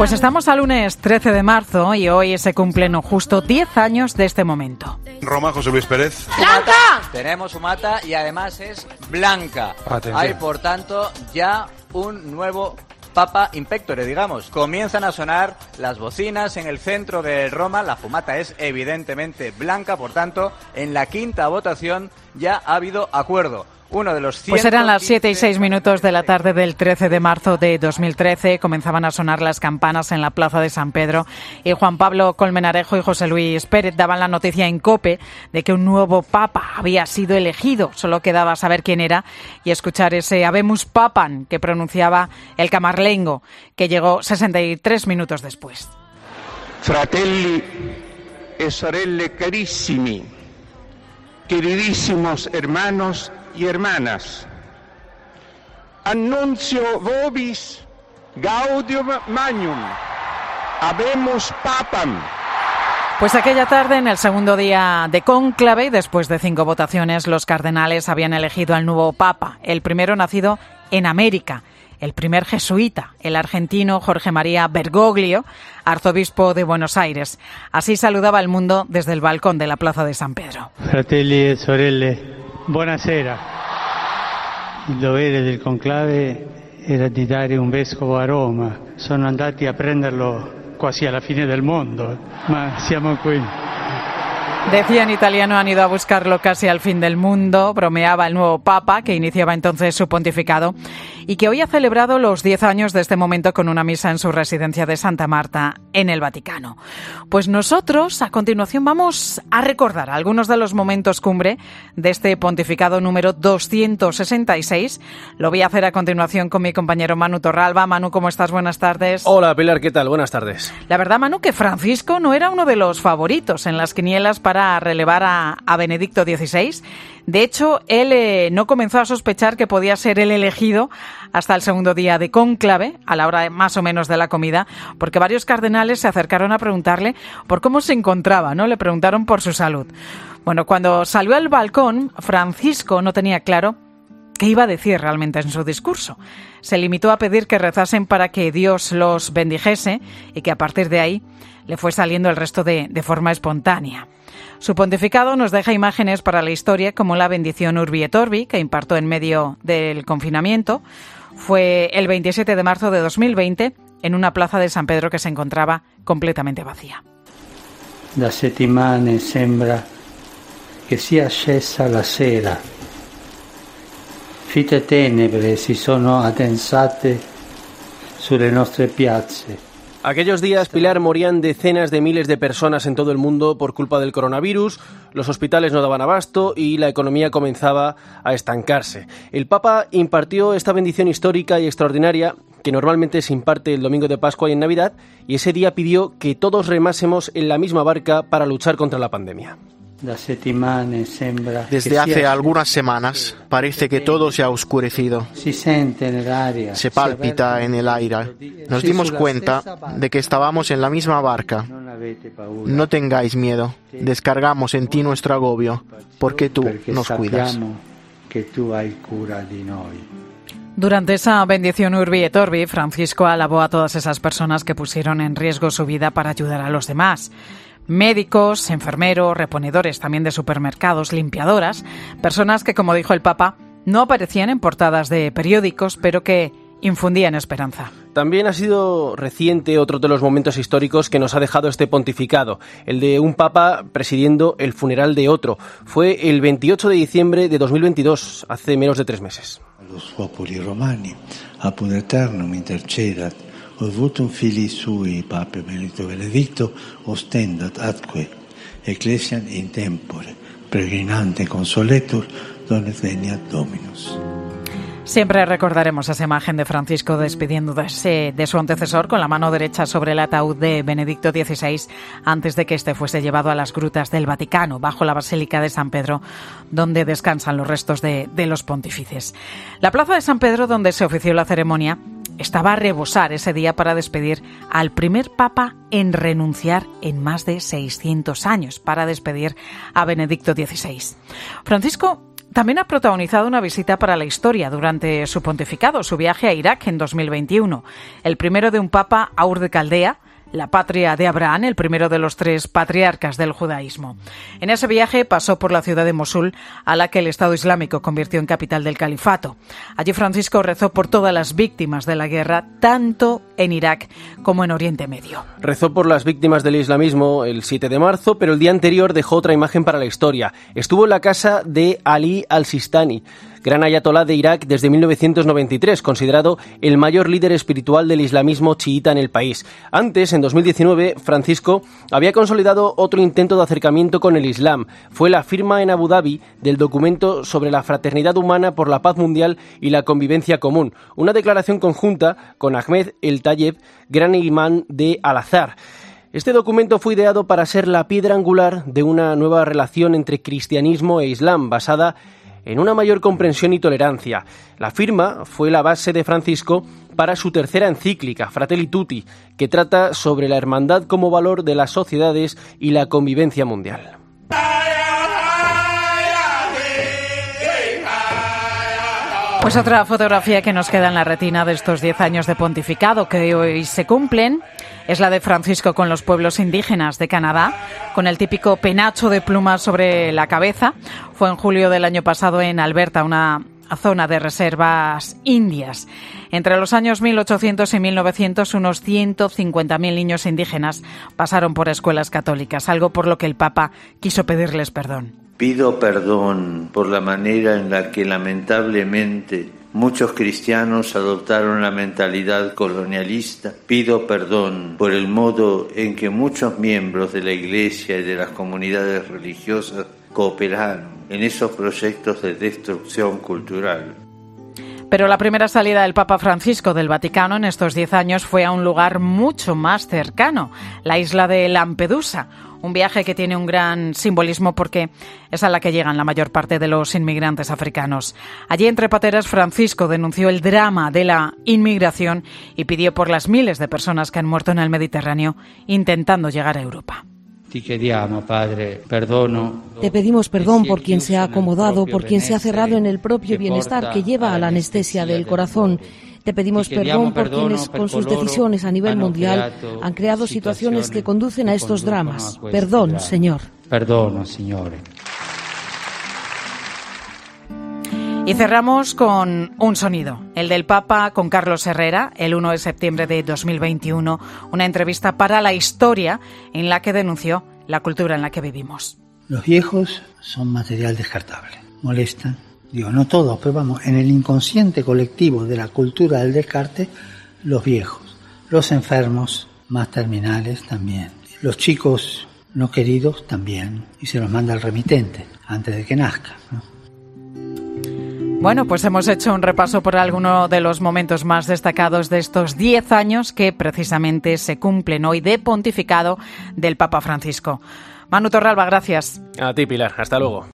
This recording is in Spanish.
Pues estamos al lunes 13 de marzo y hoy se cumplen justo 10 años de este momento. Roma, José Luis Pérez. ¡Blanca! Tenemos su mata y además es blanca. Atención. Hay, por tanto, ya un nuevo Papa Impectore, digamos. Comienzan a sonar las bocinas en el centro de Roma. La fumata es evidentemente blanca, por tanto, en la quinta votación ya ha habido acuerdo. Uno de los Pues eran las 7 y 115 6 minutos de la tarde del 13 de marzo de 2013. Comenzaban a sonar las campanas en la plaza de San Pedro y Juan Pablo Colmenarejo y José Luis Pérez daban la noticia en COPE de que un nuevo papa había sido elegido. Solo quedaba saber quién era y escuchar ese Habemus Papan que pronunciaba el camarlengo, que llegó 63 minutos después. Fratelli e sorelle carissimi, queridísimos hermanos y hermanas, annuncio vobis gaudium magnum, habemus papam. Pues aquella tarde, en el segundo día de cónclave, y después de cinco votaciones, los cardenales habían elegido al nuevo papa, el primero nacido en América, el primer jesuita, el argentino Jorge María Bergoglio, arzobispo de Buenos Aires. Así saludaba al mundo desde el balcón de la Plaza de San Pedro. Fratelli e sorelle, buonasera. Il dovere del conclave era di dare un vescovo a Roma. Sono andati a prenderlo quasi alla fine del mondo, ma siamo qui. Decía en italiano, han ido a buscarlo casi al fin del mundo, bromeaba el nuevo Papa, que iniciaba entonces su pontificado, y que hoy ha celebrado los 10 años de este momento con una misa en su residencia de Santa Marta, en el Vaticano. Pues nosotros, a continuación, vamos a recordar algunos de los momentos cumbre de este pontificado número 266. Lo voy a hacer a continuación con mi compañero Manu Torralba. Manu, ¿cómo estás? Buenas tardes. Hola Pilar, ¿qué tal? Buenas tardes. La verdad, Manu, que Francisco no era uno de los favoritos en las quinielas para relevar a, a Benedicto XVI. De hecho, él eh, no comenzó a sospechar que podía ser el elegido hasta el segundo día de cónclave, a la hora más o menos de la comida, porque varios cardenales se acercaron a preguntarle por cómo se encontraba, ¿no? Le preguntaron por su salud. Bueno, cuando salió al balcón, Francisco no tenía claro qué iba a decir realmente en su discurso. Se limitó a pedir que rezasen para que Dios los bendijese y que a partir de ahí le fue saliendo el resto de forma espontánea. Su pontificado nos deja imágenes para la historia como la bendición Urbi et Orbi que impartió en medio del confinamiento. Fue el 27 de marzo de 2020 en una plaza de San Pedro que se encontraba completamente vacía. Da settimane sembra che sia scesa la sera. Fite tenebre si sono addensate sulle nostre piazze. Aquellos días, Pilar, morían decenas de miles de personas en todo el mundo por culpa del coronavirus, los hospitales no daban abasto y la economía comenzaba a estancarse. El Papa impartió esta bendición histórica y extraordinaria que normalmente se imparte el domingo de Pascua y en Navidad, y ese día pidió que todos remásemos en la misma barca para luchar contra la pandemia. Desde hace algunas semanas parece que todo se ha oscurecido. Se palpita en el aire. Nos dimos cuenta de que estábamos en la misma barca. No tengáis miedo. Descargamos en ti nuestro agobio, porque tú nos cuidas. Durante esa bendición Urbi et Orbi, Francisco alabó a todas esas personas que pusieron en riesgo su vida para ayudar a los demás. Médicos, enfermeros, reponedores también de supermercados, limpiadoras, personas que, como dijo el Papa, no aparecían en portadas de periódicos, pero que infundían esperanza. También ha sido reciente otro de los momentos históricos que nos ha dejado este pontificado, el de un papa presidiendo el funeral de otro. Fue el 28 de diciembre de 2022, hace menos de tres meses. los popoli romani, eternum intercedat, ut vutum filii sui, Pape Benedicto Benedicto, ostendat atque ecclesiam in tempore, peregrinante consoletur, donet veniat Dominus. Siempre recordaremos esa imagen de Francisco despidiéndose de su antecesor con la mano derecha sobre el ataúd de Benedicto XVI antes de que éste fuese llevado a las grutas del Vaticano, bajo la Basílica de San Pedro, donde descansan los restos de los pontífices. La plaza de San Pedro, donde se ofició la ceremonia, estaba a rebosar ese día para despedir al primer papa en renunciar en más de 600 años, para despedir a Benedicto XVI. Francisco también ha protagonizado una visita para la historia durante su pontificado, su viaje a Irak en 2021. El primero de un papa, Aur de Caldea, la patria de Abraham, el primero de los tres patriarcas del judaísmo. En ese viaje pasó por la ciudad de Mosul, a la que el Estado Islámico convirtió en capital del califato. Allí Francisco rezó por todas las víctimas de la guerra, tanto en Irak como en Oriente Medio. Rezó por las víctimas del islamismo el 7 de marzo, pero el día anterior dejó otra imagen para la historia. Estuvo en la casa de Ali al-Sistani, gran ayatolá de Irak desde 1993, considerado el mayor líder espiritual del islamismo chiita en el país. Antes, en 2019, Francisco había consolidado otro intento de acercamiento con el Islam. Fue la firma en Abu Dhabi del documento sobre la fraternidad humana por la paz mundial y la convivencia común, una declaración conjunta con Ahmed El Tayeb, gran imán de Al-Azhar. Este documento fue ideado para ser la piedra angular de una nueva relación entre cristianismo e islam basada en una mayor comprensión y tolerancia. La firma fue la base de Francisco para su tercera encíclica, Fratelli Tutti, que trata sobre la hermandad como valor de las sociedades y la convivencia mundial. Pues otra fotografía que nos queda en la retina de estos 10 años de pontificado que hoy se cumplen es la de Francisco con los pueblos indígenas de Canadá, con el típico penacho de plumas sobre la cabeza. Fue en julio del año pasado en Alberta, una zona de reservas indias. Entre los años 1800 y 1900, unos 150.000 niños indígenas pasaron por escuelas católicas, algo por lo que el Papa quiso pedirles perdón. Pido perdón por la manera en la que lamentablemente muchos cristianos adoptaron la mentalidad colonialista. Pido perdón por el modo en que muchos miembros de la Iglesia y de las comunidades religiosas cooperaron en esos proyectos de destrucción cultural. Pero la primera salida del Papa Francisco del Vaticano en estos diez años fue a un lugar mucho más cercano, la isla de Lampedusa, un viaje que tiene un gran simbolismo porque es a la que llegan la mayor parte de los inmigrantes africanos. Allí entre pateras Francisco denunció el drama de la inmigración y pidió por las miles de personas que han muerto en el Mediterráneo intentando llegar a Europa. Te pedimos perdón por quien se ha acomodado, por quien se ha cerrado en el propio bienestar que lleva a la anestesia del corazón. Te pedimos perdón por quienes con sus decisiones a nivel mundial han creado situaciones que conducen a estos dramas. Perdón, Señor. Perdón, Señor. Y cerramos con un sonido, el del Papa con Carlos Herrera, el 1 de septiembre de 2021, una entrevista para la historia en la que denunció la cultura en la que vivimos. Los viejos son material descartable, molestan, digo, no todos, pero vamos, en el inconsciente colectivo de la cultura del descarte, los viejos, los enfermos más terminales también, los chicos no queridos también, y se los manda al remitente antes de que nazca. Bueno, pues hemos hecho un repaso por alguno de los momentos más destacados de estos 10 años que precisamente se cumplen hoy de pontificado del Papa Francisco. Manu Torralba, gracias. A ti, Pilar. Hasta luego.